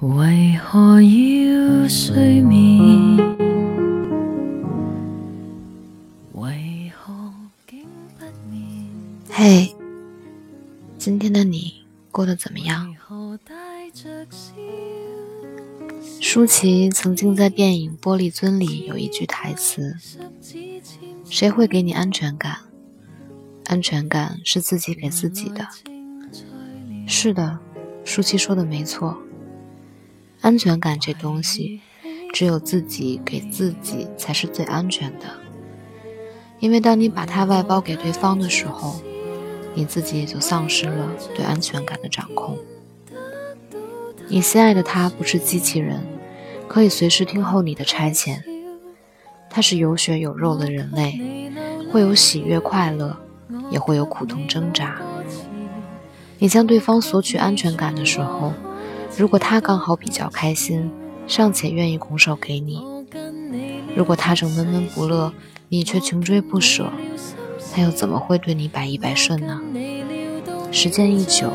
为何要睡眠？为何？嘿，今天的你过得怎么样？舒淇曾经在电影《玻璃樽》里有一句台词：“谁会给你安全感？安全感是自己给自己的。”是的，舒淇说的没错。安全感这东西，只有自己给自己才是最安全的。因为当你把它外包给对方的时候，你自己也就丧失了对安全感的掌控。你心爱的他不是机器人，可以随时听候你的差遣。他是有血有肉的人类，会有喜悦快乐，也会有苦痛挣扎。你向对方索取安全感的时候，如果他刚好比较开心，尚且愿意拱手给你；如果他正闷闷不乐，你却穷追不舍，他又怎么会对你百依百顺呢？时间一久，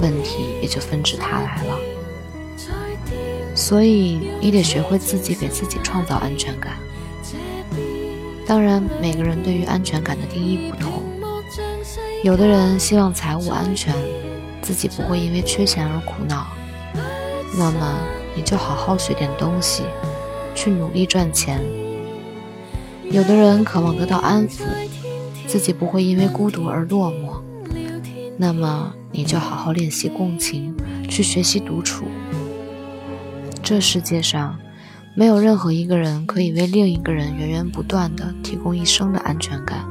问题也就纷至沓来了。所以，你得学会自己给自己创造安全感。当然，每个人对于安全感的定义不同。有的人希望财务安全，自己不会因为缺钱而苦恼，那么你就好好学点东西，去努力赚钱。有的人渴望得到安抚，自己不会因为孤独而落寞，那么你就好好练习共情，去学习独处。这世界上，没有任何一个人可以为另一个人源源不断的提供一生的安全感，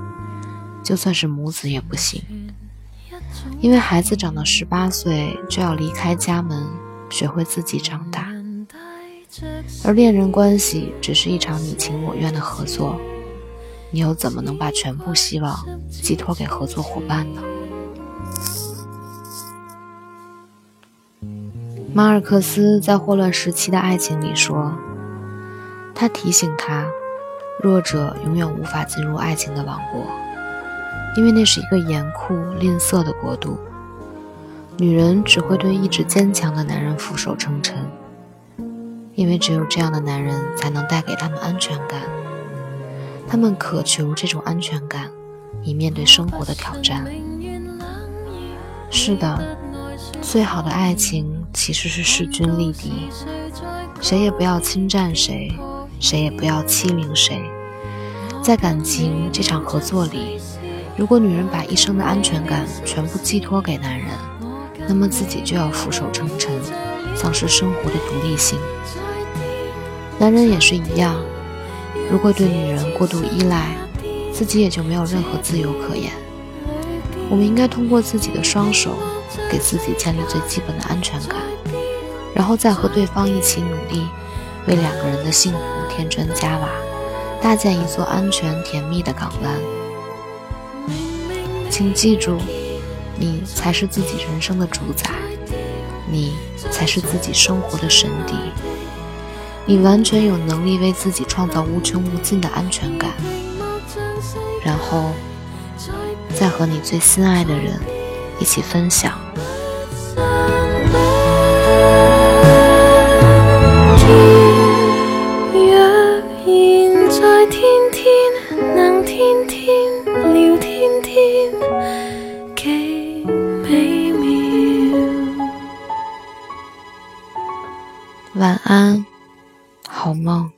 就算是母子也不行。因为孩子长到十八岁就要离开家门，学会自己长大，而恋人关系只是一场你情我愿的合作，你又怎么能把全部希望寄托给合作伙伴呢？马尔克斯在《霍乱时期的爱情》里说，他提醒他，弱者永远无法进入爱情的王国，因为那是一个严酷吝啬的国度。女人只会对意志坚强的男人俯首称臣，因为只有这样的男人才能带给他们安全感。他们渴求这种安全感，以面对生活的挑战。是的。最好的爱情其实是势均力敌，谁也不要侵占谁，谁也不要欺凌谁。在感情这场合作里，如果女人把一生的安全感全部寄托给男人，那么自己就要俯首称臣，丧失生活的独立性。男人也是一样，如果对女人过度依赖，自己也就没有任何自由可言。我们应该通过自己的双手。给自己建立最基本的安全感，然后再和对方一起努力，为两个人的幸福添砖加瓦，搭建一座安全甜蜜的港湾。请记住，你才是自己人生的主宰，你才是自己生活的神邸，你完全有能力为自己创造无穷无尽的安全感，然后再和你最心爱的人一起分享。晚安，好梦。